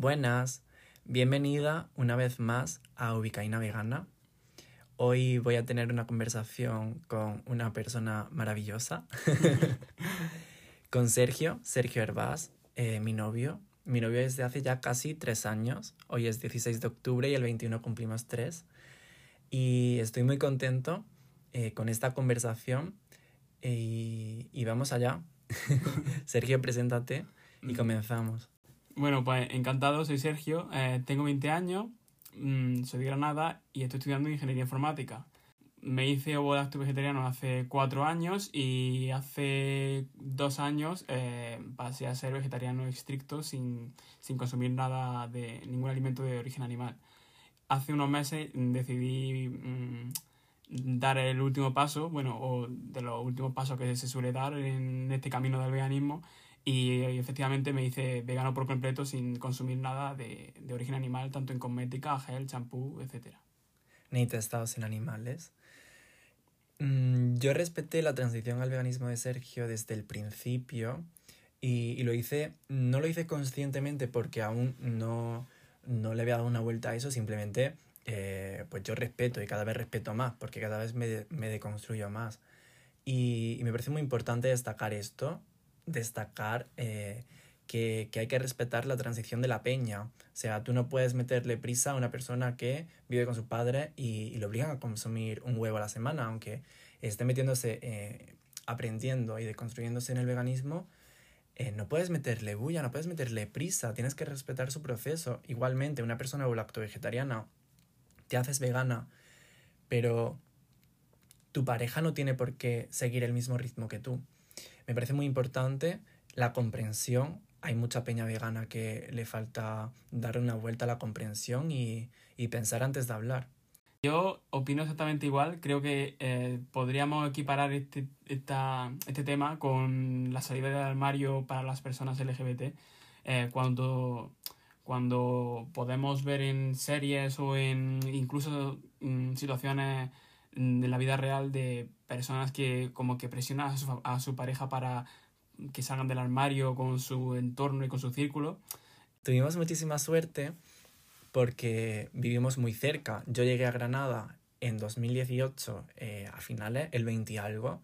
Buenas, bienvenida una vez más a Ubicaína Vegana. Hoy voy a tener una conversación con una persona maravillosa, con Sergio, Sergio Herbás, eh, mi novio. Mi novio es de hace ya casi tres años, hoy es 16 de octubre y el 21 cumplimos tres. Y estoy muy contento eh, con esta conversación y, y vamos allá. Sergio, preséntate y comenzamos. Bueno, pues encantado, soy Sergio, eh, tengo 20 años, mm, soy de Granada y estoy estudiando ingeniería informática. Me hice ovo lacto vegetariano hace cuatro años y hace dos años eh, pasé a ser vegetariano estricto sin, sin consumir nada de ningún alimento de origen animal. Hace unos meses decidí mm, dar el último paso, bueno, o de los últimos pasos que se suele dar en este camino del veganismo y, efectivamente me hice vegano por completo sin consumir nada de, de origen animal, tanto en cosmética, gel, champú, etc. Ni testados en animales. Mm, yo respeté la transición al veganismo de Sergio desde el principio y, y, lo hice, no lo hice conscientemente porque aún no, no le había dado una vuelta a eso, simplemente eh, pues yo respeto y cada vez respeto más porque cada vez me, me deconstruyo más. Y, y, me parece muy importante destacar esto destacar eh, que, que, hay que respetar la transición de la peña. O sea, tú no puedes meterle prisa a una persona que vive con su padre y, y le obligan a consumir un huevo a la semana, aunque esté metiéndose, eh, aprendiendo y deconstruyéndose en el veganismo. Eh, no puedes meterle bulla, no puedes meterle prisa, tienes que respetar su proceso. Igualmente, una persona lacto-vegetariana, te haces vegana, pero tu pareja no tiene por qué seguir el mismo ritmo que tú. Me parece muy importante la comprensión. Hay mucha peña vegana que le falta dar una vuelta a la comprensión y, y pensar antes de hablar. Yo opino exactamente igual. Creo que eh, podríamos equiparar este, este tema con la salida del armario para las personas LGBT. Eh, cuando, cuando podemos ver en series o en incluso en situaciones de la vida real de personas que como que presionan a su, a su pareja para que salgan del armario con su entorno y con su círculo. Tuvimos muchísima suerte porque vivimos muy cerca. Yo llegué a Granada en 2018, eh, a finales, el 20 y algo.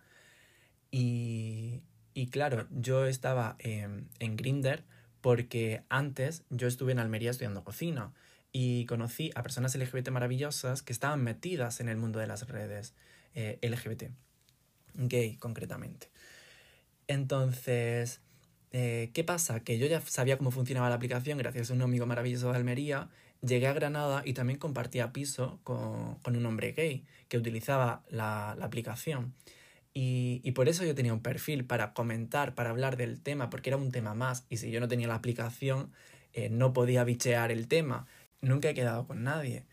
Y, y claro, yo estaba en, en Grinder porque antes yo estuve en Almería estudiando cocina y conocí a personas LGBT maravillosas que estaban metidas en el mundo de las redes. Eh, LGBT, gay concretamente. Entonces, eh, ¿qué pasa? Que yo ya sabía cómo funcionaba la aplicación gracias a un amigo maravilloso de Almería. Llegué a Granada y también compartía piso con, un hombre gay que utilizaba la, aplicación. Y, y, por eso yo tenía un perfil para comentar, para hablar del tema, porque era un tema más. Y si yo no tenía la aplicación, eh, no podía bichear el tema. Nunca he quedado con nadie.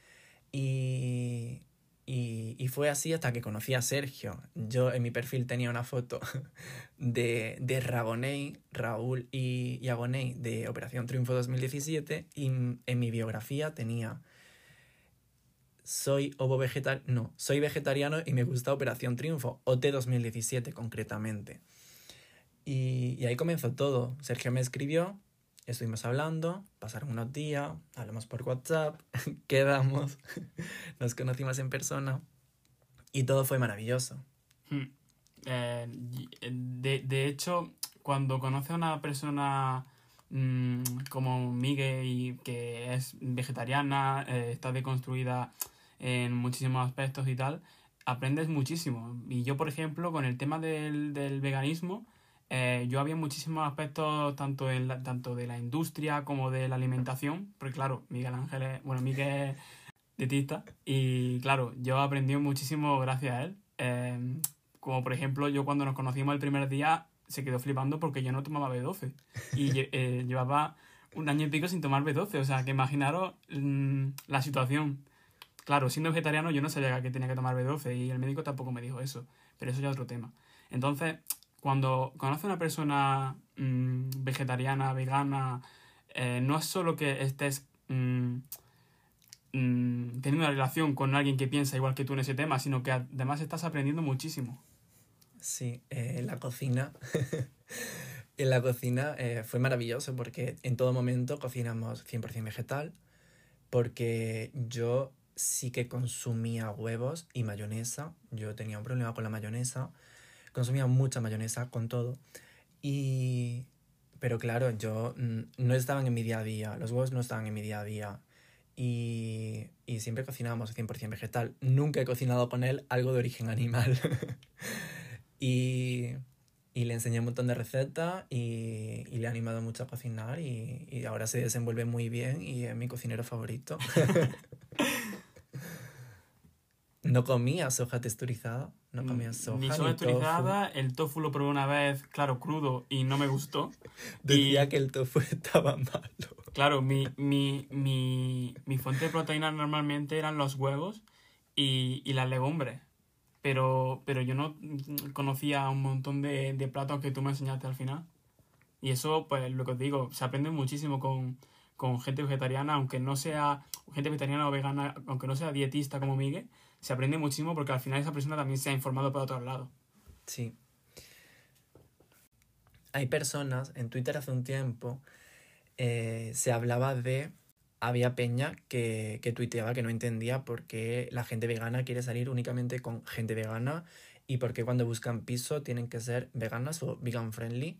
Y, y, y, fue así hasta que conocí a Sergio. Yo en mi perfil tenía una foto de, de Ragonei, Raúl y, y de Operación Triunfo 2017 y en mi biografía tenía soy ovo no, soy vegetariano y me gusta Operación Triunfo, OT 2017 concretamente. Y, y ahí comenzó todo. Sergio me escribió, Estuvimos hablando, pasaron unos días, hablamos por WhatsApp, quedamos, nos conocimos en persona y todo fue maravilloso. Hmm. Eh, de, de, hecho, cuando conoces a una persona mmm, como Miguel que es vegetariana, eh, está deconstruida en muchísimos aspectos y tal, aprendes muchísimo. Y yo, por ejemplo, con el tema del, del veganismo, eh, yo había muchísimos aspectos tanto, tanto de la industria como de la alimentación, porque claro, Miguel Ángel es, bueno, Miguel es dietista y claro, yo aprendí muchísimo gracias a él. Eh, como por ejemplo, yo cuando nos conocimos el primer día se quedó flipando porque yo no tomaba B12 y eh, llevaba un año y pico sin tomar B12, o sea, que imaginaros mmm, la situación. Claro, siendo vegetariano yo no sabía que tenía que tomar B12 y el médico tampoco me dijo eso, pero eso ya es otro tema. Entonces, cuando conoces a una persona mmm, vegetariana, vegana, eh, no es solo que estés mmm, mmm, teniendo una relación con alguien que piensa igual que tú en ese tema, sino que además estás aprendiendo muchísimo. Sí, eh, la cocina en la cocina eh, fue maravilloso porque en todo momento cocinamos 100% vegetal, porque yo sí que consumía huevos y mayonesa. Yo tenía un problema con la mayonesa. Consumía mucha mayonesa con todo. Y... Pero claro, yo no estaban en mi día a día. Los huevos no estaban en mi día a día. Y, y siempre cocinábamos 100% vegetal. Nunca he cocinado con él algo de origen animal. y, y, le enseñé un montón de recetas y, y, le he animado mucho a cocinar y, y ahora se desenvuelve muy bien y es mi cocinero favorito. No comía soja texturizada. No comía soja. Ni soja texturizada. El tofu lo probé una vez, claro, crudo y no me gustó. Decía que el tofu estaba malo. Claro, mi, mi, mi, mi fuente de proteína normalmente eran los huevos y, y las legumbres. Pero, pero yo no conocía un montón de, de platos que tú me enseñaste al final. Y eso, pues lo que os digo, se aprende muchísimo con, con gente vegetariana, aunque no sea gente vegetariana o vegana, aunque no sea dietista como Miguel, se aprende muchísimo porque al final esa persona también se ha informado por otro lado. Sí. Hay personas, en Twitter hace un tiempo, eh, se hablaba de, había peña que, que tuiteaba que no entendía por qué la gente vegana quiere salir únicamente con gente vegana y por qué cuando buscan piso tienen que ser veganas o vegan friendly.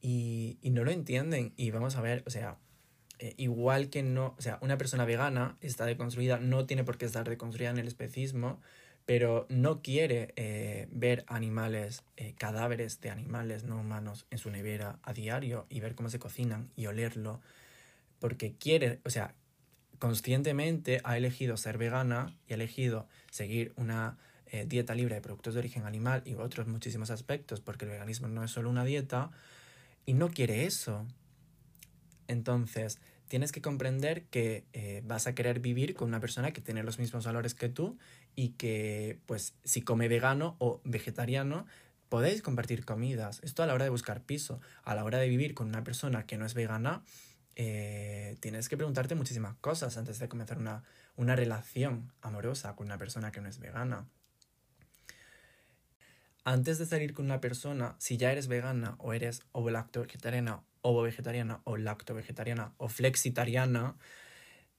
Y, y no lo entienden. Y vamos a ver, o sea, eh, igual que no, o sea, una persona vegana está deconstruida, no tiene por qué estar deconstruida en el especismo, pero no quiere eh, ver animales, eh, cadáveres de animales no humanos en su nevera a diario y ver cómo se cocinan y olerlo, porque quiere, o sea, conscientemente ha elegido ser vegana y ha elegido seguir una dieta libre de productos de origen animal y otros muchísimos aspectos, porque el veganismo no es solo una dieta, y no quiere eso. Entonces, tienes que comprender que eh, vas a querer vivir con una persona que tiene los mismos valores que tú y que, pues, si come vegano o vegetariano, podéis compartir comidas. Esto a la hora de buscar piso, a la hora de vivir con una persona que no es vegana, eh, tienes que preguntarte muchísimas cosas antes de comenzar una, una relación amorosa con una persona que no es vegana. Antes de salir con una persona, si ya eres vegana o eres ovo lacto vegetariana ovo vegetariana o lacto vegetariana o flexitariana,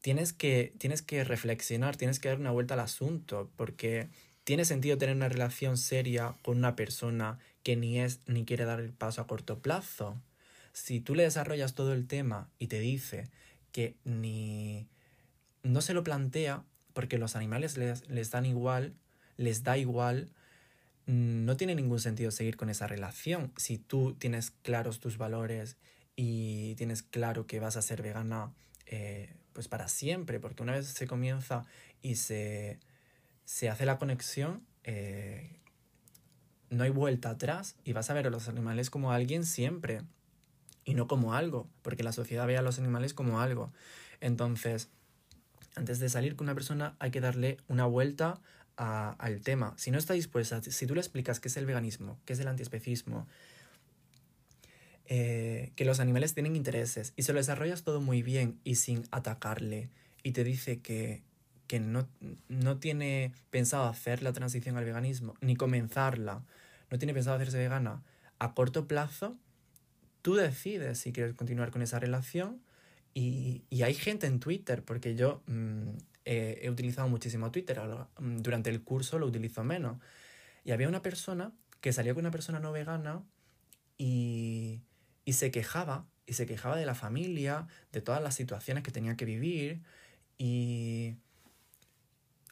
tienes que, tienes que reflexionar, tienes que dar una vuelta al asunto, porque tiene sentido tener una relación seria con una persona que ni es ni quiere dar el paso a corto plazo. Si tú le desarrollas todo el tema y te dice que ni no se lo plantea porque los animales les, les dan igual, les da igual, no tiene ningún sentido seguir con esa relación si tú tienes claros tus valores y tienes claro que vas a ser vegana eh, pues para siempre, porque una vez se comienza y se, se hace la conexión, eh, no hay vuelta atrás y vas a ver a los animales como alguien siempre y no como algo, porque la sociedad ve a los animales como algo. Entonces, antes de salir con una persona hay que darle una vuelta al tema. Si no está dispuesta, si tú le explicas qué es el veganismo, qué es el antiespecismo, eh, que los animales tienen intereses y se lo desarrollas todo muy bien y sin atacarle y te dice que, que no, no tiene pensado hacer la transición al veganismo ni comenzarla, no tiene pensado hacerse vegana a corto plazo, tú decides si quieres continuar con esa relación y, y hay gente en Twitter, porque yo mm, eh, he utilizado muchísimo Twitter, mm, durante el curso lo utilizo menos. Y había una persona que salió con una persona no vegana y, y se quejaba, y se quejaba de la familia, de todas las situaciones que tenía que vivir y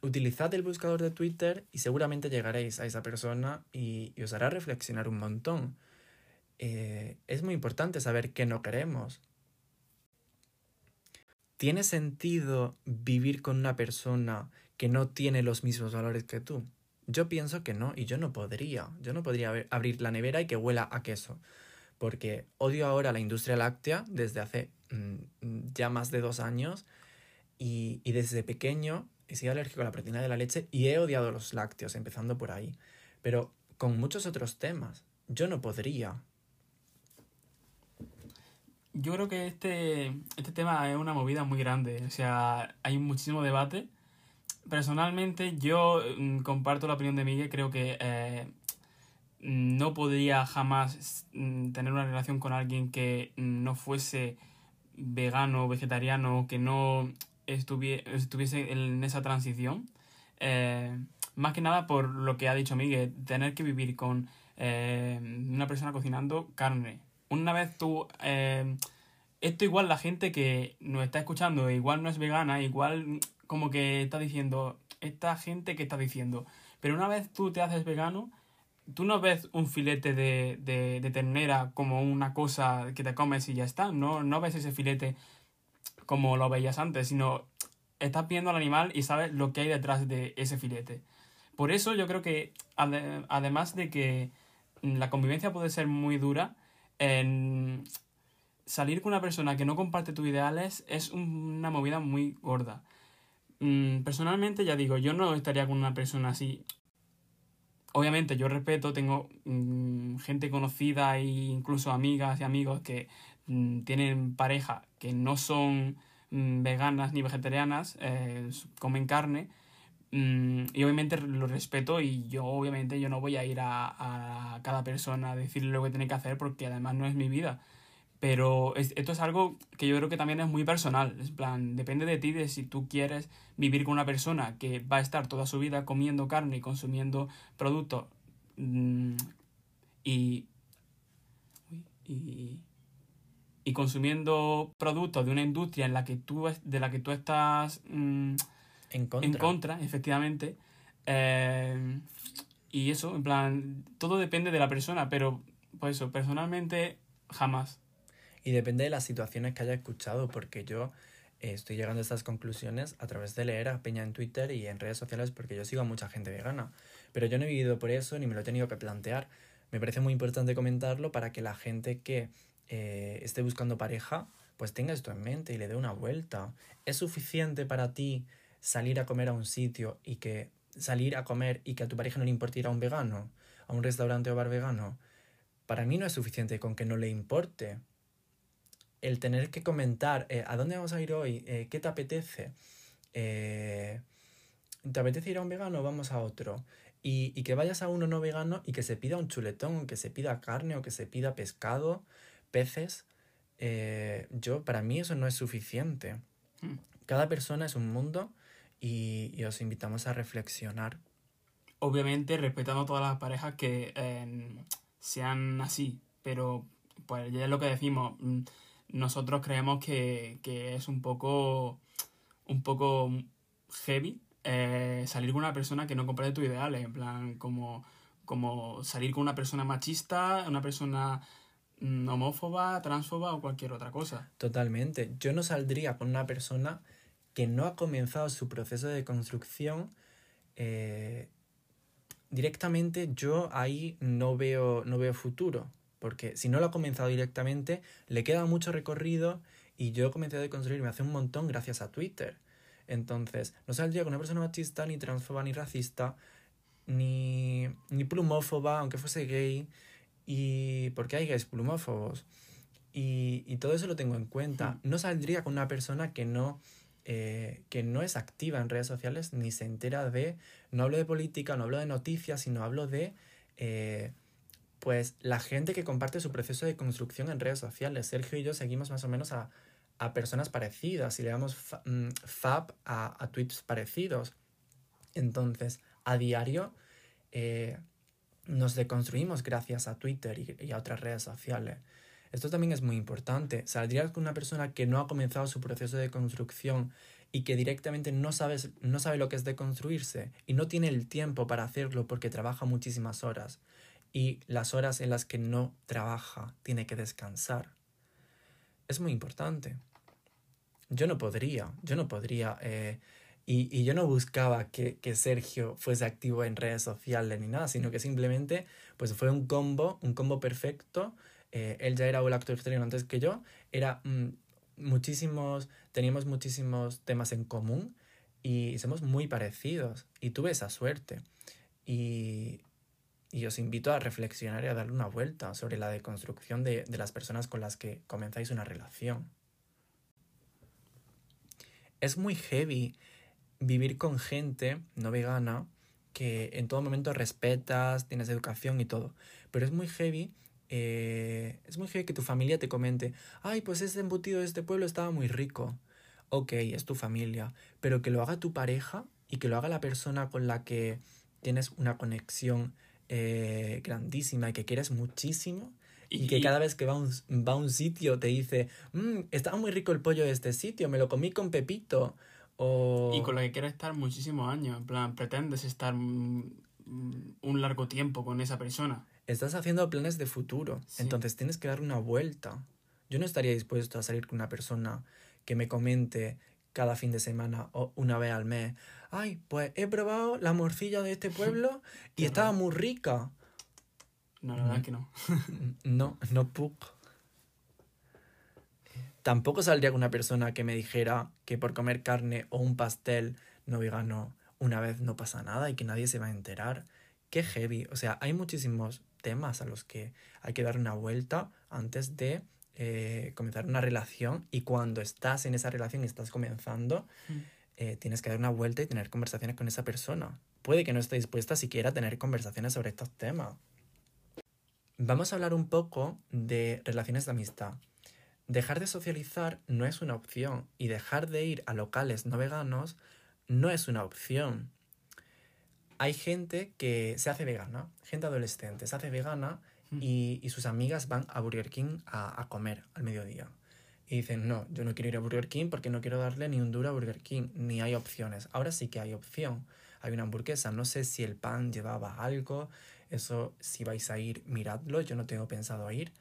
utilizad el buscador de Twitter y seguramente llegaréis a esa persona y, os hará reflexionar un montón. Eh, es muy importante saber qué no queremos, ¿Tiene sentido vivir con una persona que no tiene los mismos valores que tú? Yo pienso que no, y yo no podría. Yo no podría abrir la nevera y que huela a queso. Porque odio ahora la industria láctea desde hace mm, ya más de dos años. Y, y desde pequeño he sido alérgico a la proteína de la leche y he odiado los lácteos, empezando por ahí. Pero con muchos otros temas, yo no podría yo creo que este, este tema es una movida muy grande. O sea, hay muchísimo debate. Personalmente, yo mm, comparto la opinión de Miguel. Creo que eh, no podría jamás mm, tener una relación con alguien que no fuese vegano vegetariano, que no estuviese en esa transición. Eh, más que nada por lo que ha dicho Miguel, tener que vivir con eh, una persona cocinando carne. Una vez tú... Eh, esto igual la gente que nos está escuchando, igual no es vegana, igual como que está diciendo, esta gente que está diciendo. Pero una vez tú te haces vegano, tú no ves un filete de, de, ternera como una cosa que te comes y ya está. No, no ves ese filete como lo veías antes, sino estás viendo al animal y sabes lo que hay detrás de ese filete. Por eso yo creo que, además de que la convivencia puede ser muy dura, en salir con una persona que no comparte tus ideales es una movida muy gorda. Mm, personalmente, ya digo, yo no estaría con una persona así. Obviamente, yo respeto, tengo mm, gente conocida e incluso amigas y amigos que mm, tienen pareja que no son veganas ni vegetarianas, eh, comen carne y obviamente lo respeto y yo obviamente yo no voy a ir a, a, cada persona a decirle lo que tiene que hacer porque además no es mi vida. Pero esto es algo que yo creo que también es muy personal. Es plan, depende de ti de si tú quieres vivir con una persona que va a estar toda su vida comiendo carne y consumiendo productos mm, y, y, y, consumiendo productos de una industria en la que tú, de la que tú estás... Mm, en contra. En contra, efectivamente. Eh, y eso, en plan, todo depende de la persona, pero pues eso, personalmente, jamás. Y depende de las situaciones que haya escuchado, porque yo eh, estoy llegando a estas conclusiones a través de leer a Peña en Twitter y en redes sociales, porque yo sigo a mucha gente vegana. Pero yo no he vivido por eso ni me lo he tenido que plantear. Me parece muy importante comentarlo para que la gente que eh, esté buscando pareja, pues tenga esto en mente y le dé una vuelta. ¿Es suficiente para ti salir a comer a un sitio y que salir a comer y que a tu pareja no le importe ir a un vegano, a un restaurante o bar vegano, para mí no es suficiente con que no le importe. El tener que comentar, eh, ¿a dónde vamos a ir hoy? Eh, ¿Qué te apetece? Eh, ¿Te apetece ir a un vegano o vamos a otro? Y, y, que vayas a uno no vegano y que se pida un chuletón, que se pida carne o que se pida pescado, peces. yo, para mí eso no es suficiente. Hmm. Cada persona es un mundo y, os invitamos a reflexionar. Obviamente respetando todas las parejas que em, sean así, pero pues ya es lo que decimos, mm, nosotros creemos que, es un poco, un poco heavy eh, salir con una persona que no comparte tus ideales, en plan como, como salir con una persona machista, una persona mm, homófoba, transfoba o cualquier otra cosa. Totalmente. Yo no saldría con una persona que no ha comenzado su proceso de construcción, eh, directamente yo ahí no veo, no veo futuro. Porque si no lo ha comenzado directamente, le queda mucho recorrido y yo he comenzado a construirme hace un montón gracias a Twitter. Entonces, no saldría con una persona machista, ni transfoba, ni racista, ni, ni plumófoba, aunque fuese gay. Y porque hay gays plumófobos. Y, y todo eso lo tengo en cuenta. Hmm. No saldría con una persona que no eh, que no es activa en redes sociales ni se entera de, no hablo de política, no hablo de noticias, sino hablo de, eh, pues, la gente que comparte su proceso de construcción en redes sociales. Sergio y yo seguimos más o menos a, personas parecidas y le damos mm, fab a, a, tweets parecidos. Entonces, a diario eh, nos deconstruimos gracias a Twitter y, a otras redes sociales. Esto también es muy importante. Saldrías con una persona que no ha comenzado su proceso de construcción y que directamente no, sabes, no sabe lo que es deconstruirse y no tiene el tiempo para hacerlo porque trabaja muchísimas horas y las horas en las que no trabaja tiene que descansar. Es muy importante. Yo no podría, yo no podría, eh, y, y, yo no buscaba que, que, Sergio fuese activo en redes sociales ni nada, sino que simplemente pues fue un combo, un combo perfecto eh, él ya era un actor exterior antes que yo, era mm, muchísimos, teníamos muchísimos temas en común y somos muy parecidos y tuve esa suerte. Y, y os invito a reflexionar y a darle una vuelta sobre la deconstrucción de, de las personas con las que comenzáis una relación. Es muy heavy vivir con gente no vegana que en todo momento respetas, tienes educación y todo. Pero es muy heavy, eh, es muy heavy que tu familia te comente, ay, pues ese embutido de este pueblo estaba muy rico. Ok, es tu familia, pero que lo haga tu pareja y que lo haga la persona con la que tienes una conexión eh, grandísima y que quieres muchísimo. Y, que cada vez que va a un, va a un sitio te dice, mmm, estaba muy rico el pollo de este sitio, me lo comí con Pepito. O... Y con la que quieres estar muchísimos años, en plan, pretendes estar un largo tiempo con esa persona. Estás haciendo planes de futuro, entonces tienes que dar una vuelta. Yo no estaría dispuesto a salir con una persona que me comente cada fin de semana o una vez al mes, ay, pues he probado la morcilla de este pueblo y estaba muy rica. No, la verdad es que no. no, no puc. Tampoco saldría con una persona que me dijera que por comer carne o un pastel no vegano una vez no pasa nada y que nadie se va a enterar. Qué heavy. O sea, hay muchísimos temas a los que hay que dar una vuelta antes de eh, comenzar una relación y cuando estás en esa relación y estás comenzando, mm. eh, tienes que dar una vuelta y tener conversaciones con esa persona. Puede que no esté dispuesta siquiera a tener conversaciones sobre estos temas. Vamos a hablar un poco de relaciones de amistad. Dejar de socializar no es una opción y dejar de ir a locales no veganos no es una opción. Hay gente que se hace vegana, gente adolescente, se hace vegana hmm. y, sus amigas van a Burger King a, a, comer al mediodía. Y dicen, no, yo no quiero ir a Burger King porque no quiero darle ni un duro a Burger King, ni hay opciones. Ahora sí que hay opción. Hay una hamburguesa, no sé si el pan llevaba algo, eso si vais a ir, miradlo, yo no tengo pensado ir.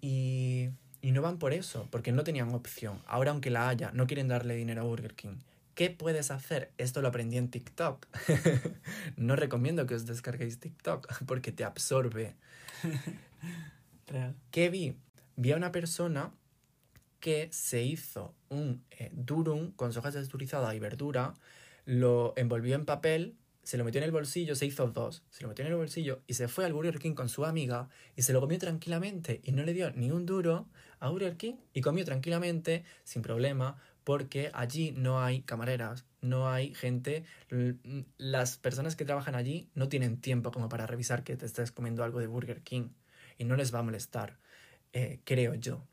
Y, y no van por eso, porque no tenían opción. Ahora aunque la haya, no quieren darle dinero a Burger King. ¿Qué puedes hacer? Esto lo aprendí en TikTok. no recomiendo que os descarguéis TikTok porque te absorbe. ¿Qué vi? Vi a una persona que se hizo un eh, durum con soja texturizada y verdura, lo envolvió en papel se lo metió en el bolsillo, se hizo dos, se lo metió en el bolsillo y se fue al Burger King con su amiga y se lo comió tranquilamente y no le dio ni un duro a Burger King y comió tranquilamente, sin problema, porque allí no hay camareras, no hay gente, las personas que trabajan allí no tienen tiempo como para revisar que te estés comiendo algo de Burger King y no les va a molestar, eh, creo yo.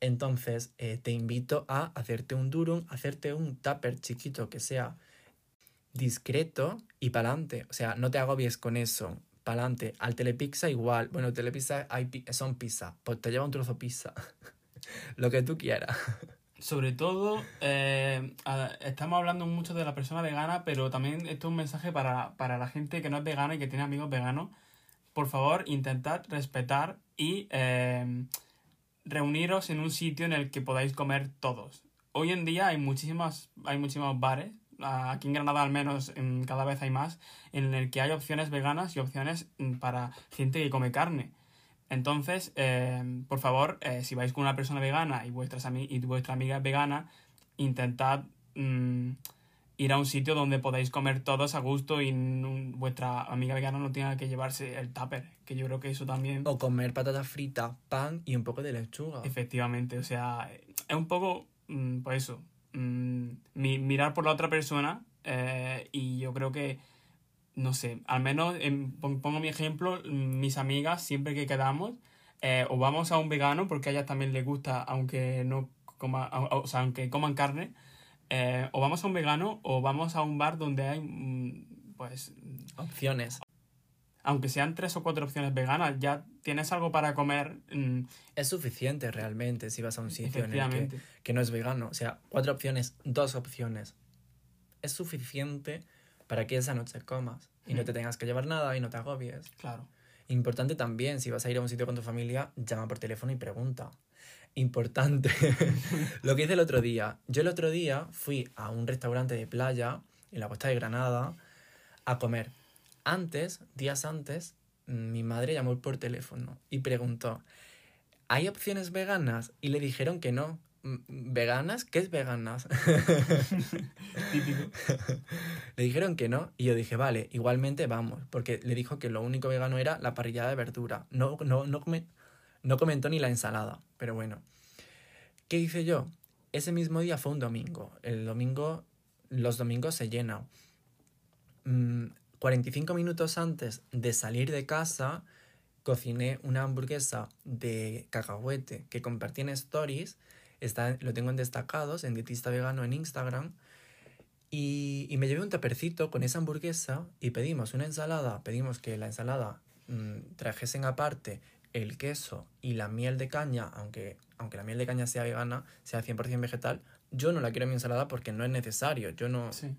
Entonces eh, te invito a hacerte un durum, hacerte un tupper chiquito que sea discreto y pa'lante. O sea, no te agobies con eso. Pa'lante. Al telepizza igual. Bueno, telepizza hay, son pizza. Pues te lleva un trozo pizza. Lo que tú quieras. Sobre todo, eh, estamos hablando mucho de la persona vegana, pero también esto es un mensaje para, la gente que no es vegana y que tiene amigos veganos. Por favor, intentad respetar y eh, reuniros en un sitio en el que podáis comer todos. Hoy en día hay muchísimas, hay muchísimos bares aquí en Granada al menos cada vez hay más, en el que hay opciones veganas y opciones mm, para gente que come carne. Entonces, em, por favor, eh, si vais con una persona vegana y, vuestras y vuestra amiga es vegana, intentad mm, ir a un sitio donde podáis comer todos a gusto y vuestra amiga vegana no tenga que llevarse el tupper, que yo creo que eso también... O comer patatas fritas, pan y un poco de lechuga. Efectivamente, o sea, es un poco, mm, pues eso, Mm, mirar por la otra persona eh, y yo creo que, no sé, al menos pongo mi ejemplo, mis amigas siempre que quedamos eh, o vamos a un vegano porque a ellas también les gusta aunque no coma, o sea, aunque coman carne, eh, o vamos a un vegano o vamos a un bar donde hay mm, pues opciones aunque sean tres o cuatro opciones veganas, ya tienes algo para comer. Mm, es suficiente realmente si vas a un sitio en el que, no es vegano. O sea, cuatro opciones, dos opciones. Es suficiente para que esa noche comas y no te tengas que llevar nada y no te agobies. Claro. Importante también, si vas a ir a un sitio con tu familia, llama por teléfono y pregunta. Importante. Lo que hice el otro día. Yo el otro día fui a un restaurante de playa en la costa de Granada a comer antes, días antes, mi madre llamó por teléfono y preguntó, ¿hay opciones veganas? Y le dijeron que no. ¿Veganas? ¿Qué es veganas? le dijeron que no y yo dije, vale, igualmente vamos, porque le dijo que lo único vegano era la parrillada de verdura. No, no, no, no comentó ni la ensalada, pero bueno. ¿Qué hice yo? Ese mismo día fue un domingo. El domingo, los domingos se llenan. Mm, 45 minutos antes de salir de casa, cociné una hamburguesa de cacahuete que compartí en stories. Está, lo tengo en destacados, en dietista vegano en Instagram. Y, y me llevé un tapercito con esa hamburguesa y pedimos una ensalada. Pedimos que la ensalada mmm, trajesen aparte el queso y la miel de caña, aunque, aunque la miel de caña sea vegana, sea 100% vegetal, yo no la quiero en mi ensalada porque no es necesario. Yo no. Sí.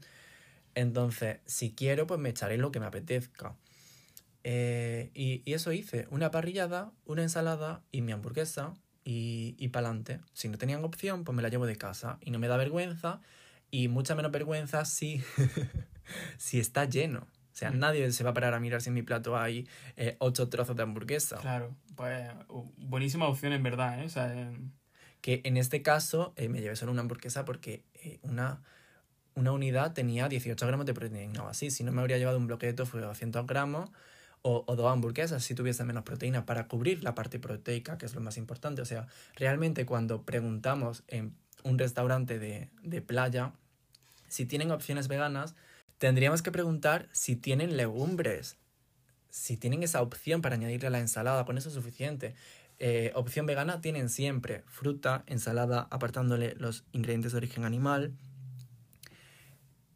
Entonces, si quiero, pues me echaré lo que me apetezca. Eh, y, y, eso hice, una parrillada, una ensalada y mi hamburguesa y, y para adelante. Si no tenían opción, pues me la llevo de casa y no me da vergüenza y mucha menos vergüenza si, si está lleno. O sea, mm. nadie se va a parar a mirar si en mi plato hay eh, ocho trozos de hamburguesa. Claro, pues buenísima opción en verdad, ¿eh? O sea, eh... Que en este caso eh, me llevé solo una hamburguesa porque una una unidad tenía 18 gramos de proteína o así. Si no me habría llevado un bloque de tofu de 200 gramos o, o, dos hamburguesas si tuviese menos proteína para cubrir la parte proteica, que es lo más importante. O sea, realmente cuando preguntamos en un restaurante de, de playa si tienen opciones veganas, tendríamos que preguntar si tienen legumbres, si tienen esa opción para añadirle a la ensalada, con eso es suficiente. Eh, opción vegana tienen siempre fruta, ensalada, apartándole los ingredientes de origen animal,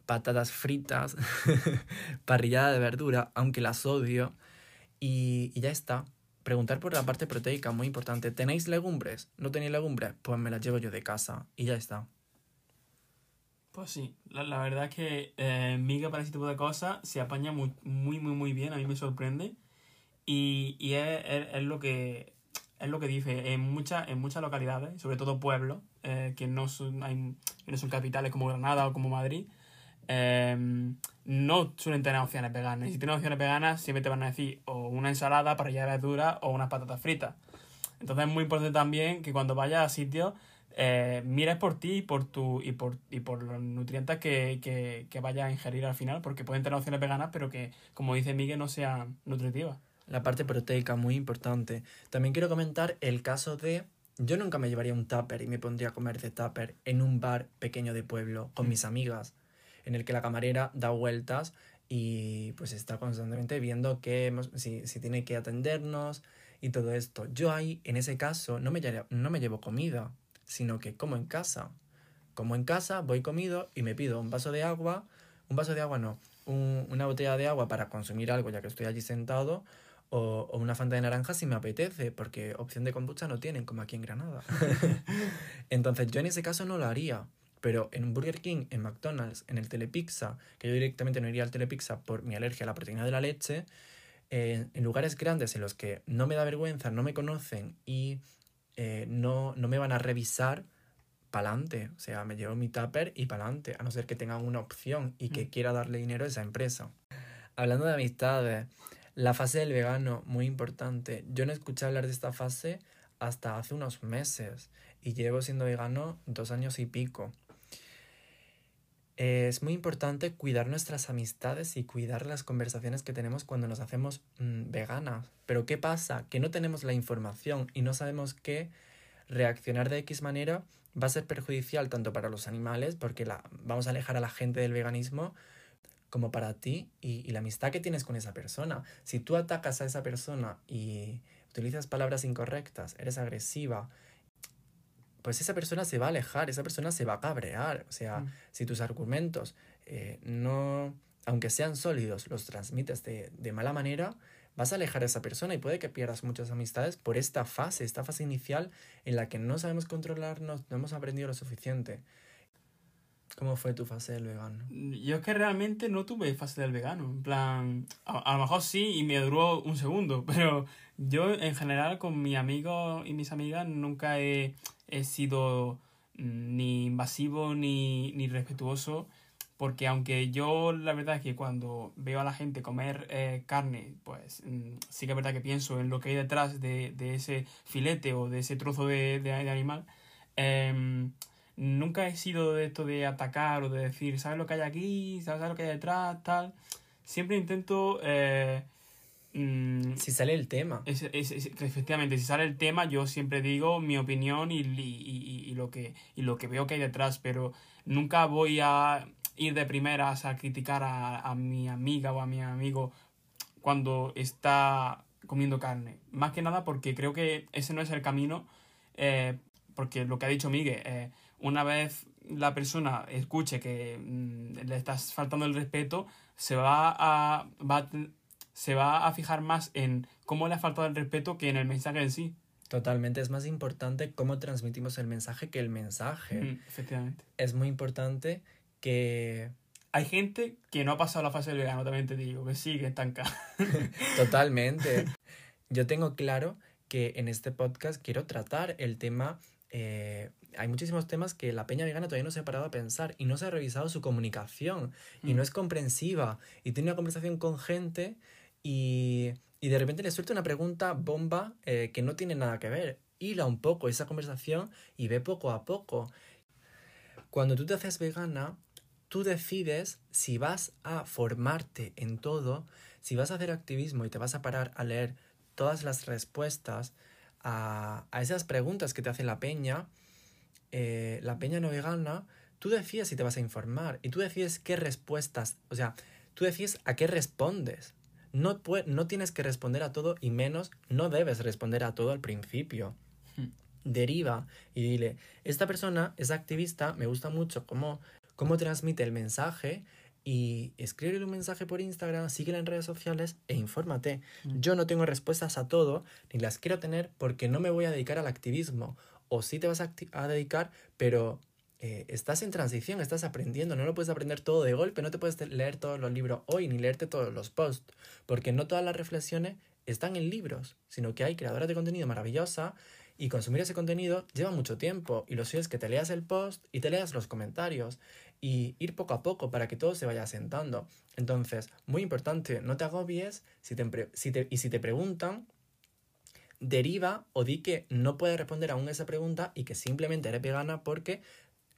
patatas fritas, parrillada de verdura, aunque las odio. Y, ya está. Preguntar por la parte proteica, muy importante. ¿Tenéis legumbres? ¿No tenéis legumbres? Pues me las llevo yo de casa y ya está. Pues sí, la, verdad es que eh, Miga para ese tipo de cosas se apaña muy, muy, muy, muy bien, a mí me sorprende. Y, y es, es, lo que es lo que dice, en, mucha, en muchas localidades, sobre todo pueblos, eh, que, no son, hay, que no son capitales como Granada o como Madrid, eh, no suelen tener opciones veganas. Y si tienen opciones veganas, siempre te van a decir o una ensalada para de verdura o unas patatas fritas. Entonces es muy importante también que cuando vayas a sitios eh, mires por ti y por, tu, y por, y por los nutrientes que, que, que vayas a ingerir al final, porque pueden tener opciones veganas, pero que, como dice Miguel, no sean nutritivas. La parte proteica, muy importante. También quiero comentar el caso de yo nunca me llevaría un tupper y me pondría a comer de tupper en un bar pequeño de pueblo con mm. mis amigas en el que la camarera da vueltas y pues está constantemente viendo que si, si tiene que atendernos y todo esto. Yo ahí, en ese caso, no me, no me llevo comida, sino que como en casa. Como en casa, voy comido y me pido un vaso de agua, un vaso de agua no, un, una botella de agua para consumir algo ya que estoy allí sentado, o, o, una fanta de naranja si me apetece, porque opción de kombucha no tienen, como aquí en Granada. Entonces yo en ese caso no lo haría. Pero en Burger King, en McDonald's, en el Telepizza, que yo directamente no iría al Telepizza por mi alergia a la proteína de la leche, eh, en lugares grandes en los que no me da vergüenza, no me conocen y eh, no, no me van a revisar, pa'lante. O sea, me llevo mi tupper y pa'lante, a no ser que tengan una opción y que mm. quiera darle dinero a esa empresa. Hablando de amistades, la fase del vegano, muy importante. Yo no escuché hablar de esta fase hasta hace unos meses y llevo siendo vegano dos años y pico es muy importante cuidar nuestras amistades y cuidar las conversaciones que tenemos cuando nos hacemos mmm, veganas. Pero ¿qué pasa? Que no tenemos la información y no sabemos que reaccionar de X manera va a ser perjudicial tanto para los animales, porque la, vamos a alejar a la gente del veganismo, como para ti y, y la amistad que tienes con esa persona. Si tú atacas a esa persona y utilizas palabras incorrectas, eres agresiva, pues esa persona se va a alejar, esa persona se va a cabrear. O sea, mm. si tus argumentos eh, no, aunque sean sólidos, los transmites de, de, mala manera, vas a alejar a esa persona y puede que pierdas muchas amistades por esta fase, esta fase inicial en la que no sabemos controlarnos, no hemos aprendido lo suficiente. ¿Cómo fue tu fase del vegano? Yo es que realmente no tuve fase del vegano. En plan, a, a lo mejor sí y me duró un segundo, pero yo en general con mis amigos y mis amigas nunca he he sido mm, ni invasivo ni, ni respetuoso, porque aunque yo la verdad es que cuando veo a la gente comer eh, carne, pues mm, sí que es verdad que pienso en lo que hay detrás de, de ese filete o de ese trozo de, de, de animal, eh, nunca he sido de esto de atacar o de decir, ¿sabes lo que hay aquí? ¿Sabes lo que hay detrás? Tal. Siempre intento... Eh, Mm, si sale el tema. Es, es, es, efectivamente, si sale el tema, yo siempre digo mi opinión y, y, y, y, lo que, y lo que veo que hay detrás, pero nunca voy a ir de primeras a criticar a, a mi amiga o a mi amigo cuando está comiendo carne. Más que nada porque creo que ese no es el camino, eh, porque lo que ha dicho Miguel, eh, una vez la persona escuche que mm, le estás faltando el respeto, se va a, va se va a fijar más en cómo le ha faltado el respeto que en el mensaje en sí. Totalmente, es más importante cómo transmitimos el mensaje que el mensaje. Mm, efectivamente. Es muy importante que... Hay gente que no ha pasado la fase del vegano, también te digo, que sigue estancada. Totalmente. Yo tengo claro que en este podcast quiero tratar el tema eh, hay muchísimos temas que la peña vegana todavía no se ha parado a pensar y no se ha revisado su comunicación y no mm. es comprensiva y tiene una conversación con gente y, y de repente le suelta una pregunta bomba eh, que no tiene nada que ver. Hila un poco esa conversación y ve poco a poco. Cuando tú te haces vegana, tú decides si vas a formarte en todo, si vas a hacer activismo y te vas a parar a leer todas las respuestas a, a esas preguntas que te hace la peña, eh, la peña no vegana, tú decides si te vas a informar y tú decides qué respuestas, o sea, tú decides a qué respondes. No, no tienes que responder a todo y menos no debes responder a todo al principio. Hmm. Deriva y dile, esta persona es activista, me gusta mucho cómo, cómo transmite el mensaje y escríbele un mensaje por Instagram, síguela en redes sociales e infórmate. Hmm. Yo no tengo respuestas a todo, ni las quiero tener porque no me voy a dedicar al activismo o sí te vas a, dedicar, pero eh, estás en transición, estás aprendiendo, no lo puedes aprender todo de golpe, no te puedes leer todos los libros hoy ni leerte todos los posts, porque no todas las reflexiones están en libros, sino que hay creadoras de contenido maravillosa y consumir ese contenido lleva mucho tiempo y lo suyo es que te leas el post y te leas los comentarios y ir poco a poco para que todo se vaya asentando. Entonces, muy importante, no te agobies si te, y si te preguntan, deriva o di que no puedes responder aún esa pregunta y que simplemente eres vegana porque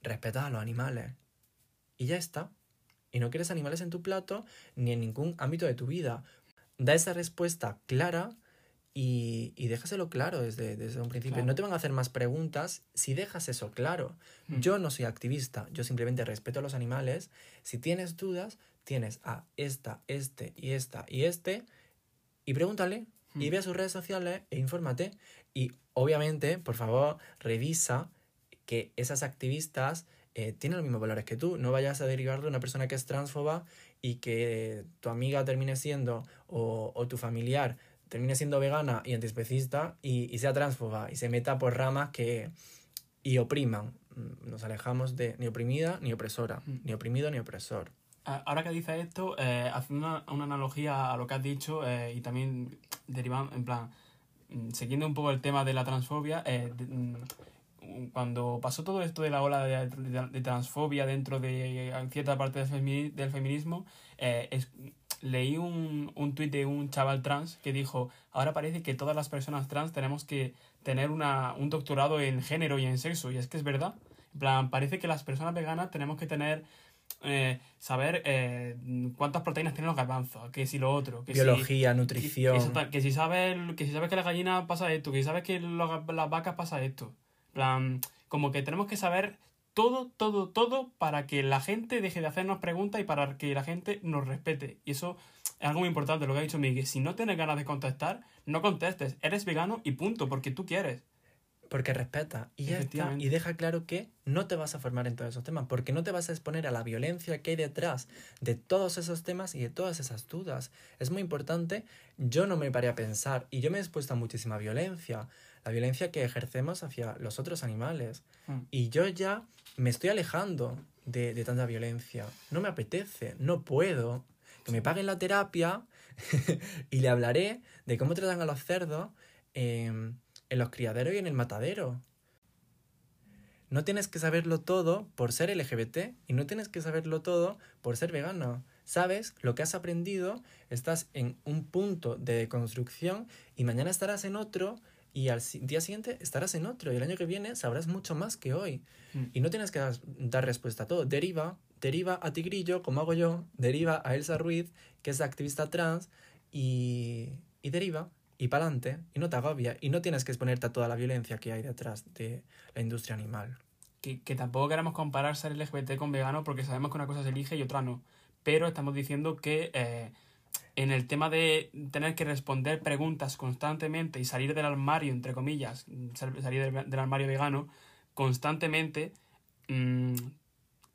respetas a los animales. Y ya está. Y no quieres animales en tu plato ni en ningún ámbito de tu vida. Da esa respuesta clara y, y déjaselo claro desde, desde un principio. No te van a hacer más preguntas si dejas eso claro. Mm. Yo no soy activista, yo simplemente respeto a los animales. Si tienes dudas, tienes a esta, este y esta y este y pregúntale, y hmm. ve a sus redes sociales e infórmate. Y obviamente, por favor, revisa que esas activistas eh, tienen los mismos valores que tú. No vayas a derivar de una persona que es transfoba y que tu amiga termine siendo o, o tu familiar termine siendo vegana y antiespecista y, y, sea transfoba y se meta por ramas que y opriman. Nos alejamos de ni oprimida ni opresora, hmm. ni oprimido ni opresor. Ahora que dices esto, eh, haciendo una, una, analogía a lo que has dicho eh, y también derivando, en plan, mm, siguiendo un poco el tema de la transfobia, eh, mm, cuando pasó todo esto de la ola de, transfobia dentro de cierta parte del, del feminismo, es, leí un, un tuit de un chaval trans que dijo, ahora parece que todas las personas trans tenemos que tener una, un doctorado en género y en sexo, y es que es verdad. En plan, parece que las personas veganas tenemos que tener eh, saber eh, cuántas proteínas tienen los garbanzos, que si lo otro. Que Biología, nutrición. Que, si sabes que si sabes que la gallina pasa esto, que si sabes que las vacas pasa esto. plan, como que tenemos que saber todo, todo, todo para que la gente deje de hacernos preguntas y para que la gente nos respete. Y eso es algo muy importante, lo que ha dicho Miguel. Si no tienes ganas de contestar, no contestes. Eres vegano y punto, porque tú quieres porque respeta y ya está. Y deja claro que no te vas a formar en todos esos temas, porque no te vas a exponer a la violencia que hay detrás de todos esos temas y de todas esas dudas. Es muy importante. Yo no me paré a pensar y yo me he expuesto a muchísima violencia, la violencia que ejercemos hacia los otros animales. Mm. Y yo ya me estoy alejando de, de tanta violencia. No me apetece, no puedo. Que me paguen la terapia y le hablaré de cómo tratan a los cerdos. Eh, en los criaderos y en el matadero. No tienes que saberlo todo por ser LGBT y no tienes que saberlo todo por ser vegano. Sabes lo que has aprendido, estás en un punto de construcción y mañana estarás en otro y al día siguiente estarás en otro y el año que viene sabrás mucho más que hoy. Mm. Y no tienes que dar respuesta a todo. Deriva, deriva a Tigrillo, como hago yo, deriva a Elsa Ruiz, que es activista trans, y, y deriva y para adelante, y no te agobia, y no tienes que exponerte a toda la violencia que hay detrás de la industria animal. que, que tampoco queremos comparar ser LGBT con vegano porque sabemos que una cosa se elige y otra no. Pero estamos diciendo que eh, en el tema de tener que responder preguntas constantemente y salir del armario, entre comillas, salir del, armario vegano, constantemente, mm,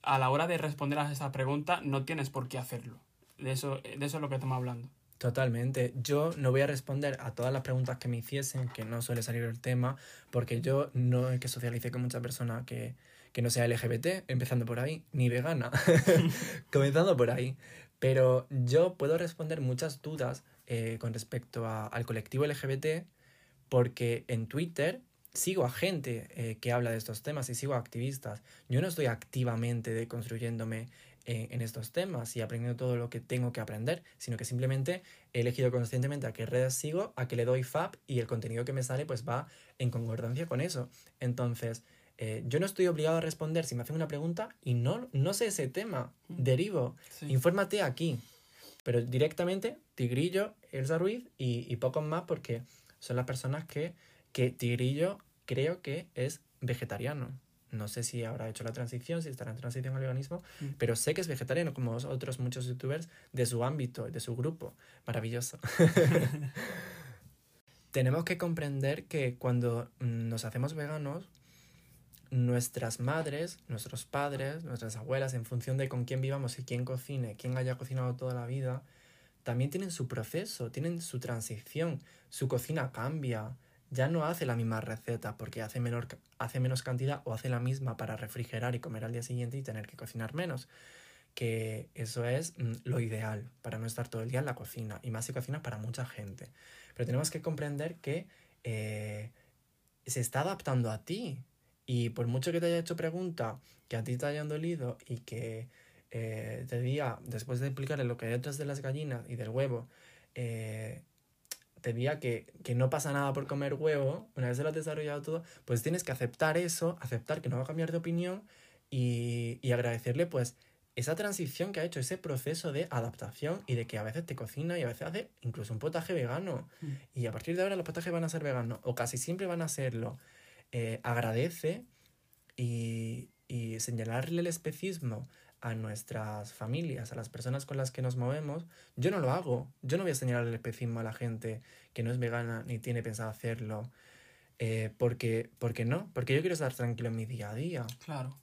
a la hora de responder a esa pregunta no tienes por qué hacerlo. De eso, de eso es lo que estamos hablando. Totalmente. Yo no voy a responder a todas las preguntas que me hiciesen, que no suele salir el tema, porque yo no es que socialice con mucha persona que, que no sea LGBT, empezando por ahí, ni vegana, comenzando por ahí. Pero yo puedo responder muchas dudas eh, con respecto a, al colectivo LGBT porque en Twitter sigo a gente eh, que habla de estos temas y sigo a activistas. Yo no estoy activamente deconstruyéndome en, en estos temas y aprendiendo todo lo que tengo que aprender, sino que simplemente he elegido conscientemente a qué redes sigo, a qué le doy FAP y el contenido que me sale pues va en concordancia con eso. Entonces, eh, yo no estoy obligado a responder si me hacen una pregunta y no, no sé ese tema, mm. derivo, infórmate aquí. Pero directamente Tigrillo, Elsa Ruiz y, y pocos más porque son las personas que, que Tigrillo creo que es vegetariano. No sé si habrá hecho la transición, si estará en transición al veganismo, mm. pero sé que es vegetariano, como otros muchos youtubers de su ámbito, de su grupo. Maravilloso. Tenemos que comprender que cuando nos hacemos veganos, nuestras madres, nuestros padres, nuestras abuelas, en función de con quién vivamos y quién cocine, quién haya cocinado toda la vida, también tienen su proceso, tienen su transición, su cocina cambia, ya no hace la misma receta porque hace, menor, hace menos cantidad o hace la misma para refrigerar y comer al día siguiente y tener que cocinar menos. Que eso es mm, lo ideal para no estar todo el día en la cocina y más si cocinas para mucha gente. Pero tenemos que comprender que eh, se está adaptando a ti. Y por mucho que te haya hecho pregunta, que a ti te hayan dolido y que eh, te diga, después de explicarle lo que hay detrás de las gallinas y del huevo, eh, te diga que, que, no pasa nada por comer huevo, una vez se lo has desarrollado todo, pues tienes que aceptar eso, aceptar que no va a cambiar de opinión y, y agradecerle pues esa transición que ha hecho, ese proceso de adaptación y de que a veces te cocina y a veces hace incluso un potaje vegano. Mm. Y a partir de ahora los potajes van a ser veganos, o casi siempre van a serlo. Eh, agradece y, y señalarle el especismo a nuestras familias, a las personas con las que nos movemos, yo no lo hago. Yo no voy a señalar el especismo a la gente que no es vegana ni tiene pensado hacerlo. Eh, porque, porque no, porque yo quiero estar tranquilo en mi día a día. Claro.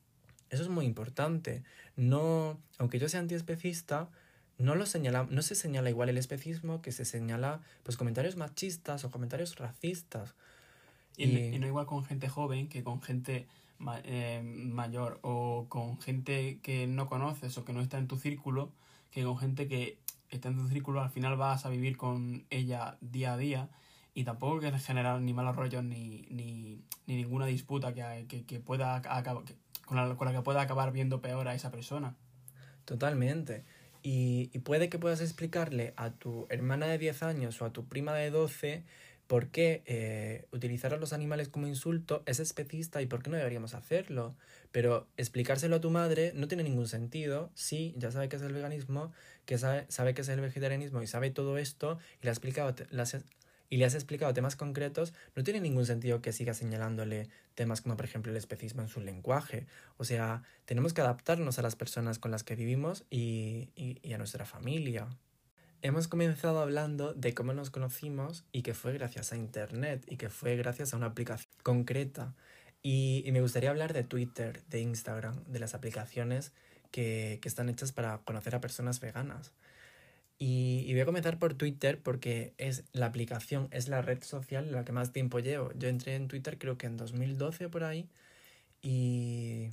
Eso es muy importante. No, aunque yo sea antiespecista, no lo señala, no se señala igual el especismo que se señala pues comentarios machistas o comentarios racistas. Y, no igual con gente joven que con gente eh, mayor o con gente que no conoces o que no está en tu círculo, que con gente que está en tu círculo al final vas a vivir con ella día a día y tampoco quieres generar ni malos rollos ni, ni, ni ninguna disputa que, que, pueda acabar, con, la, con la que pueda acabar viendo peor a esa persona. Totalmente. Y, y puede que puedas explicarle a tu hermana de 10 años o a tu prima de 12 ¿Por qué eh, utilizar a los animales como insulto es especista y por qué no deberíamos hacerlo? Pero explicárselo a tu madre no tiene ningún sentido. Sí, ya sabe qué es el veganismo, que sabe, sabe qué es el vegetarianismo y sabe todo esto y le, ha explicado, y le has explicado temas concretos, no tiene ningún sentido que siga señalándole temas como por ejemplo el especismo en su lenguaje. O sea, tenemos que adaptarnos a las personas con las que vivimos y, y a nuestra familia. Hemos comenzado hablando de cómo nos conocimos y que fue gracias a Internet y que fue gracias a una aplicación concreta. Y, me gustaría hablar de Twitter, de Instagram, de las aplicaciones que, están hechas para conocer a personas veganas. Y, y, voy a comenzar por Twitter porque es la aplicación, es la red social la que más tiempo llevo. Yo entré en Twitter creo que en 2012 por ahí y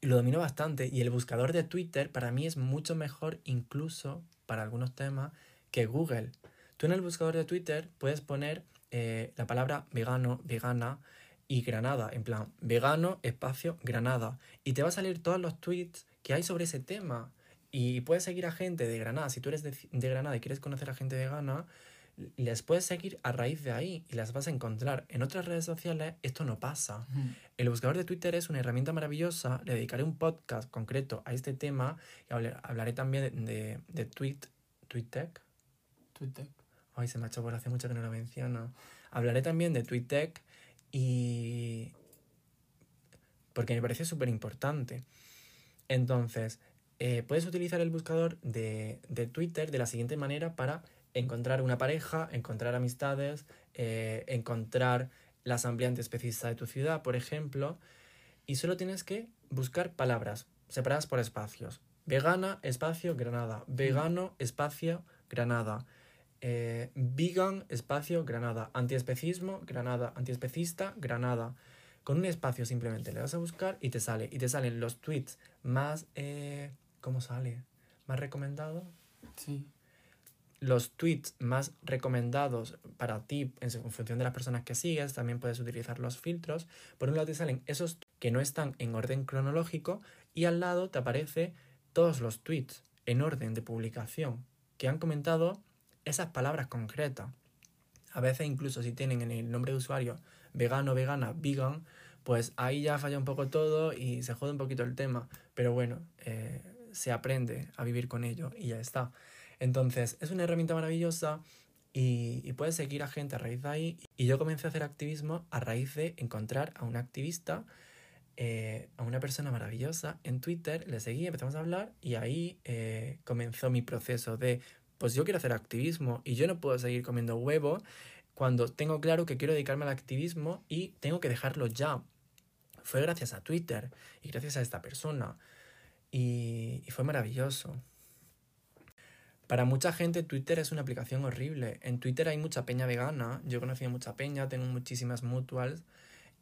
lo domino bastante. Y el buscador de Twitter para mí es mucho mejor incluso para algunos temas que Google. Tú en el buscador de Twitter puedes poner eh, la palabra vegano, vegana y Granada, en plan vegano, espacio, Granada. Y te va a salir todos los tweets que hay sobre ese tema. Y puedes seguir a gente de Granada. Si tú eres de, Granada y quieres conocer a gente vegana, les puedes seguir a raíz de ahí y las vas a encontrar. En otras redes sociales esto no pasa. El buscador de Twitter es una herramienta maravillosa. Le dedicaré un podcast concreto a este tema y hablaré también de, de, tweet, TweetTech. TweetTech. Ay, se me ha hecho por hace mucho que no lo menciono. Hablaré también de TweetTech y... porque me parece súper importante. Entonces, eh, puedes utilizar el buscador de, de, Twitter de la siguiente manera para encontrar una pareja, encontrar amistades, eh, encontrar la asamblea antiespecista de tu ciudad, por ejemplo, y solo tienes que buscar palabras separadas por espacios. Vegana, espacio, Granada. Vegano, espacio, Granada. Eh, vegan, espacio, Granada. Antiespecismo, Granada. Antiespecista, Granada. Con un espacio simplemente le vas a buscar y te sale. Y te salen los tweets más... Eh, ¿Cómo sale? ¿Más recomendado? Sí. Los tweets más recomendados para ti en función de las personas que sigues, también puedes utilizar los filtros. Por un lado te salen esos que no están en orden cronológico y al lado te aparece todos los tweets en orden de publicación que han comentado esas palabras concretas. A veces incluso si tienen en el nombre de usuario vegano, vegana, vegan, pues ahí ya falla un poco todo y se jode un poquito el tema. Pero bueno, eh, se aprende a vivir con ello y ya está. Entonces, es una herramienta maravillosa y, puedes seguir a gente a raíz de ahí. Y yo comencé a hacer activismo a raíz de encontrar a un activista eh, a una persona maravillosa en Twitter, le seguí, empezamos a hablar y ahí eh, comenzó mi proceso de, pues yo quiero hacer activismo y yo no puedo seguir comiendo huevo cuando tengo claro que quiero dedicarme al activismo y tengo que dejarlo ya. Fue gracias a Twitter y gracias a esta persona y fue maravilloso. Para mucha gente Twitter es una aplicación horrible. En Twitter hay mucha peña vegana. Yo conocí a mucha peña, tengo muchísimas mutuals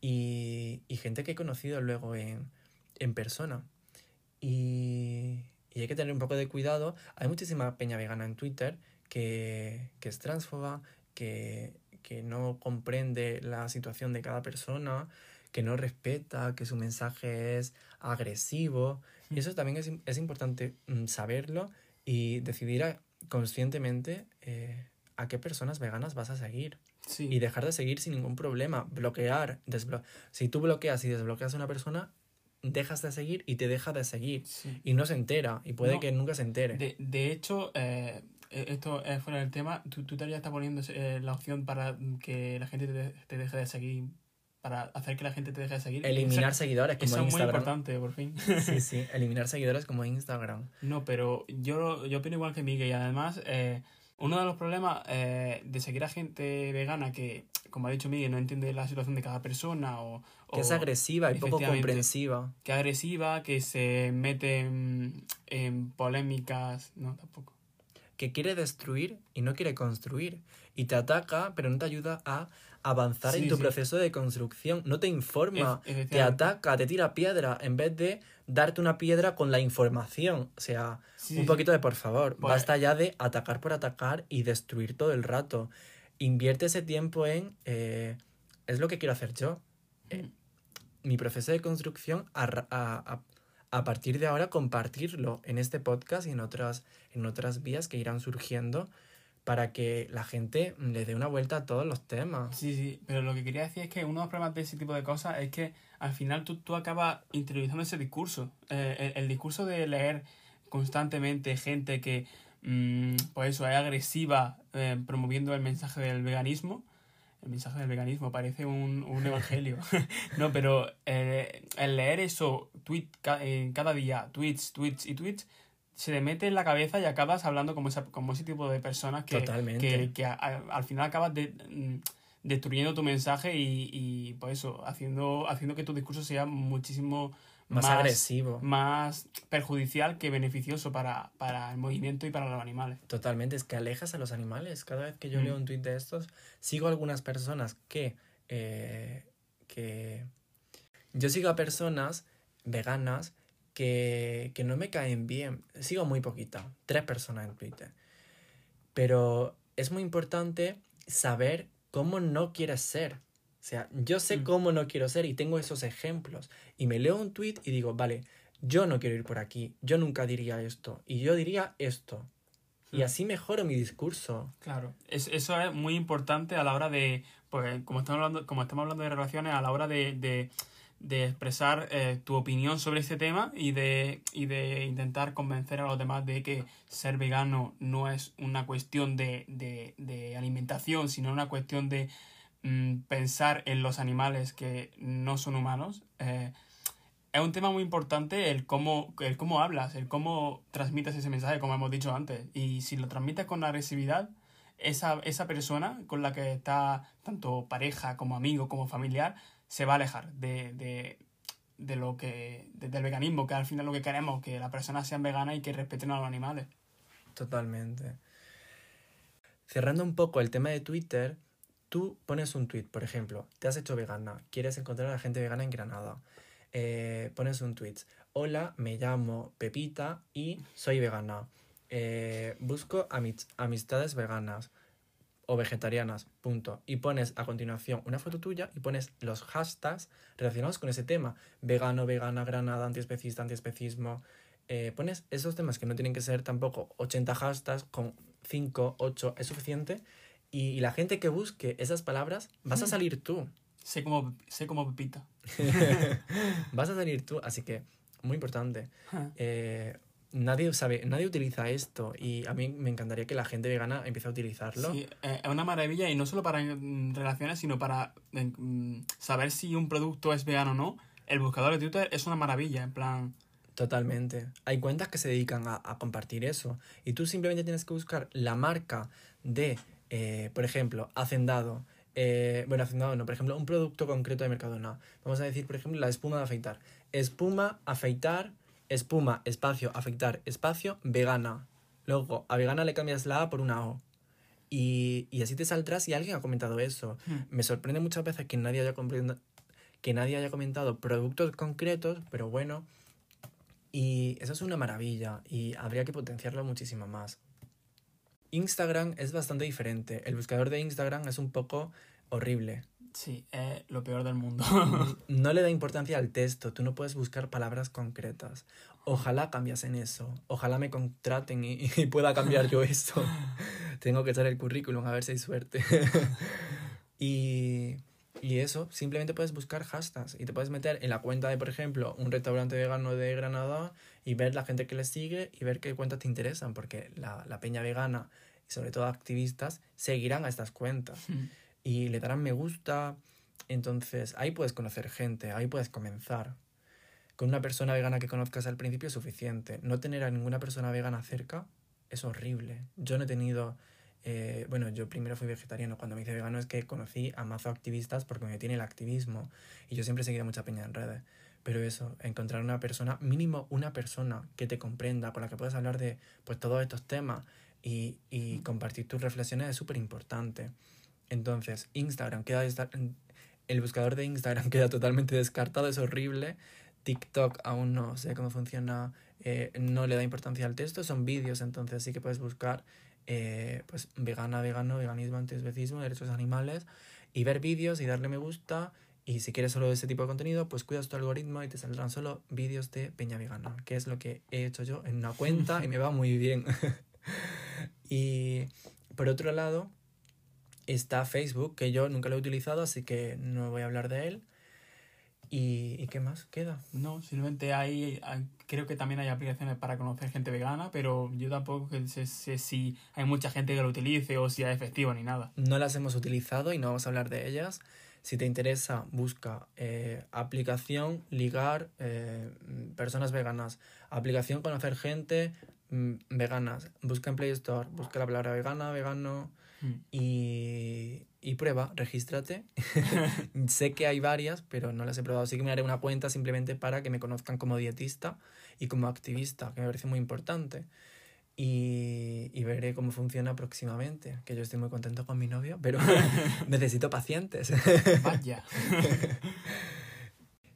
y, y gente que he conocido luego en, en persona. Y, y, hay que tener un poco de cuidado. Hay muchísima peña vegana en Twitter que, que es transfoba, que, que no comprende la situación de cada persona, que no respeta, que su mensaje es agresivo. Y eso también es, es importante mm, saberlo y decidir conscientemente eh, a qué personas veganas vas a seguir. Y dejar de seguir sin ningún problema. Bloquear, desbloquear. Si tú bloqueas y desbloqueas a una persona, dejas de seguir y te deja de seguir. Y no se entera. Y puede que nunca se entere. De, de hecho, eh, e, esto es fuera del tema. Tú, tú ya estás poniendo eh, la opción para que la gente te, te, deje de seguir. Para hacer que la gente te deje de seguir. Eliminar seguidores como Eso es muy importante, por fin. sí, sí. Eliminar seguidores como Instagram. No, pero yo, yo opino igual que Miguel. Y además. Eh, uno de los problemas eh, de seguir a gente vegana que, como ha dicho Miguel, no entiende la situación de cada persona o... Que es agresiva y poco comprensiva. Que agresiva, que se mete en, polémicas... No, tampoco. Que quiere destruir y no quiere construir. Y te ataca, pero no te ayuda a avanzar en tu proceso de construcción. No te informa, te ataca, te tira piedra, en vez de darte una piedra con la información. O sea, un poquito de por favor. Pues Basta ya de atacar por atacar y destruir todo el rato. Invierte ese tiempo en. Eh, es lo que quiero hacer yo. Eh, mi proceso de construcción a, a, a, partir de ahora compartirlo en este podcast y en otras, en otras vías que irán surgiendo para que la gente le dé una vuelta a todos los temas. Sí, sí, pero lo que quería decir es que uno de los problemas de ese tipo de cosas es que al final tú, tú acabas interiorizando ese discurso. Eh, el, discurso de leer constantemente gente que, mmm, pues eso, es agresiva eh, promoviendo el mensaje del veganismo. El mensaje del veganismo parece un, un evangelio. no, pero eh, el leer eso tweet, cada día, tweets, tweets y tweets, se le mete en la cabeza y acabas hablando como, esa, como ese tipo de personas que, que, que al final acabas de, mm, destruyendo tu mensaje y, y pues eso, haciendo, haciendo que tu discurso sea muchísimo más, agresivo. Más perjudicial que beneficioso para, para, el movimiento y para los animales. Totalmente, es que alejas a los animales. Cada vez que yo leo mm. un tuit de estos, sigo a algunas personas que, eh, que... Yo sigo a personas veganas que, que no me caen bien. Sigo muy poquita, tres personas en Twitter. Pero es muy importante saber cómo no quieres ser. O sea, yo sé mm. cómo no quiero ser y tengo esos ejemplos. Y me leo un tweet y digo, vale, yo no quiero ir por aquí, yo nunca diría esto, y yo diría esto. Y mm. así mejoro mi discurso. Claro, es, eso es muy importante a la hora de, pues como estamos hablando, como estamos hablando de relaciones, a la hora de, de de expresar eh, tu opinión sobre este tema y de, y de intentar convencer a los demás de que ser vegano no es una cuestión de, de, de alimentación, sino una cuestión de mm, pensar en los animales que no son humanos. Eh, es un tema muy importante el cómo, el cómo hablas, el cómo transmites ese mensaje, como hemos dicho antes. Y si lo transmites con agresividad, esa, esa persona con la que está tanto pareja como amigo como familiar se va a alejar de, de, de lo que del veganismo, que al final lo que queremos, que las personas sean veganas y que respeten a los animales. Totalmente. Cerrando un poco el tema de Twitter, tú pones un tweet, por ejemplo, te has hecho vegana, quieres encontrar a la gente vegana en Granada. Eh, pones un tweet, hola, me llamo Pepita y soy vegana. Eh, busco amistades veganas o vegetarianas, punto. Y pones a continuación una foto tuya y pones los hashtags relacionados con ese tema. Vegano, vegana, granada, antiespecista, antiespecismo. Eh, pones esos temas que no tienen que ser tampoco 80 hashtags, con 5, 8 es suficiente. Y, la gente que busque esas palabras, vas a salir tú. Sé como, sé como Pepita. vas a salir tú, así que muy importante. Eh, nadie sabe, nadie utiliza esto y a mí me encantaría que la gente vegana empiece a utilizarlo. Sí, eh, es una maravilla y no solo para relaciones, sino para mm, saber si un producto es vegano o no. El buscador de Twitter es una maravilla, en plan... Totalmente. Hay cuentas que se dedican a, compartir eso y tú simplemente tienes que buscar la marca de, eh, por ejemplo, Hacendado. Eh, bueno, Hacendado no, por ejemplo, un producto concreto de Mercadona. Vamos a decir, por ejemplo, la espuma de afeitar. Espuma, afeitar, espuma, espacio, afectar, espacio, vegana. Luego, a vegana le cambias la A por una O. Y, y así te saldrás y alguien ha comentado eso. Hmm. Me sorprende muchas veces que nadie haya que nadie haya comentado productos concretos, pero bueno. Y eso es una maravilla y habría que potenciarlo muchísimo más. Instagram es bastante diferente. El buscador de Instagram es un poco horrible. Sí, es lo peor del mundo. no le da importancia al texto, tú no puedes buscar palabras concretas. Ojalá cambiasen eso, ojalá me contraten y, pueda cambiar yo eso. Tengo que echar el currículum a ver si hay suerte. y, y eso, simplemente puedes buscar hashtags y te puedes meter en la cuenta de, por ejemplo, un restaurante vegano de Granada y ver la gente que le sigue y ver qué cuentas te interesan, porque la, la peña vegana y sobre todo activistas seguirán a estas cuentas. Hmm y le darán me gusta. Entonces ahí puedes conocer gente, ahí puedes comenzar. Con una persona vegana que conozcas al principio es suficiente. No tener a ninguna persona vegana cerca es horrible. Yo no he tenido... Eh, bueno, yo primero fui vegetariano. Cuando me hice vegano es que conocí a mazo activistas porque me tiene el activismo. Y yo siempre he seguido mucha peña en redes. Pero eso, encontrar una persona, mínimo una persona que te comprenda, con la que puedas hablar de pues todos estos temas y, y compartir tus reflexiones es súper importante. Entonces, Instagram queda el buscador de Instagram queda totalmente descartado, es horrible. TikTok aún no sé cómo funciona, eh, no le da importancia al texto, son vídeos, entonces sí que puedes buscar eh, pues vegana, vegano, veganismo, antiespecismo, derechos animales y ver vídeos y darle me gusta. Y si quieres solo ese tipo de contenido, pues cuidas tu algoritmo y te saldrán solo vídeos de Peña Vegana, que es lo que he hecho yo en una cuenta y me va muy bien. y por otro lado, está Facebook, que yo nunca lo he utilizado, así que no voy a hablar de él. ¿Y, qué más queda? No, simplemente hay, creo que también hay aplicaciones para conocer gente vegana, pero yo tampoco sé, sé, si hay mucha gente que lo utilice o si es efectivo ni nada. No las hemos utilizado y no vamos a hablar de ellas. Si te interesa, busca eh, aplicación ligar eh, personas veganas, aplicación conocer gente mm, veganas. Busca en Play Store, busca la palabra vegana, vegano Mm. Y, y, prueba, regístrate. sé que hay varias, pero no las he probado. Así que me haré una cuenta simplemente para que me conozcan como dietista y como activista, que me parece muy importante. Y, y veré cómo funciona próximamente. Que yo estoy muy contento con mi novio, pero necesito pacientes. Vaya.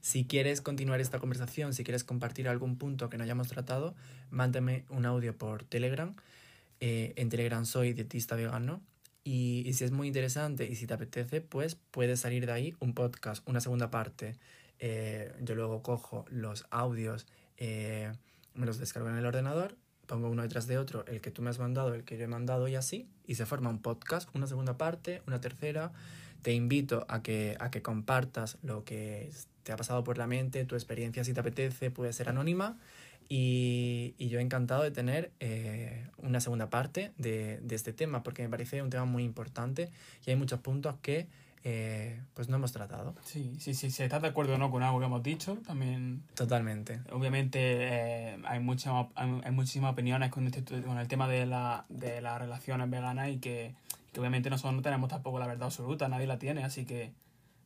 Si quieres continuar esta conversación, si quieres compartir algún punto que no hayamos tratado, mándame un audio por Telegram. Eh, en Telegram soy dietista vegano y, si es muy interesante y si te apetece, pues puede salir de ahí un podcast, una segunda parte. Eh, yo luego cojo los audios, eh, me los descargo en el ordenador, pongo uno detrás de otro, el que tú me has mandado, el que yo he mandado y así, y se forma un podcast, una segunda parte, una tercera. Te invito a que, a que compartas lo que te ha pasado por la mente, tu experiencia si te apetece, puede ser anónima. Y, y, yo he encantado de tener eh, una segunda parte de, de, este tema porque me parece un tema muy importante y hay muchos puntos que eh, pues no hemos tratado. Sí, sí, sí, si estás de acuerdo o no con algo que hemos dicho, también... Totalmente. Obviamente eh, hay, muchas hay, hay muchísimas opiniones con, este, con el tema de, la, de las relaciones veganas y que, que obviamente nosotros no tenemos tampoco la verdad absoluta, nadie la tiene, así que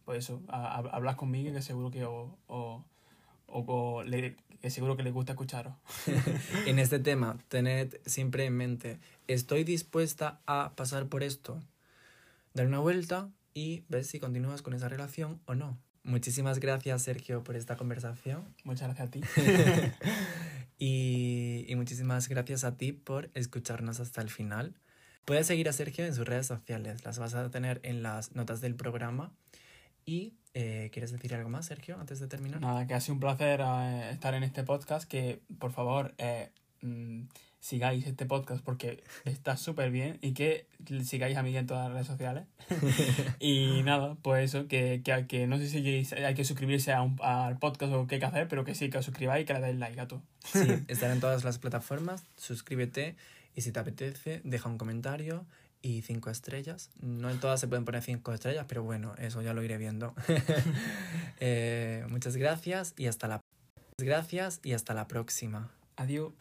pues eso, hablas conmigo que seguro que o, o, o, le, que seguro que les gusta escucharos. en este tema, tened siempre en mente, estoy dispuesta a pasar por esto, dar una vuelta y ver si continúas con esa relación o no. Muchísimas gracias, Sergio, por esta conversación. Muchas gracias a ti. y, y muchísimas gracias a ti por escucharnos hasta el final. Puedes seguir a Sergio en sus redes sociales, las vas a tener en las notas del programa. Y eh, ¿quieres decir algo más, Sergio, antes de terminar? Nada, que ha sido un placer eh, estar en este podcast, que por favor eh, mm, sigáis este podcast porque está súper bien y que sigáis a Miguel en todas las redes sociales. y nada, pues eso, que, que, que no sé si hay que suscribirse a un, al podcast o qué hay que hacer, pero que sí, que os suscribáis y que le deis like a todo. Sí, estar en todas las plataformas, suscríbete y si te apetece, deja un comentario y cinco estrellas. No en todas se pueden poner cinco estrellas, pero bueno, eso ya lo iré viendo. eh, muchas gracias y hasta la gracias y hasta la próxima. Adiós.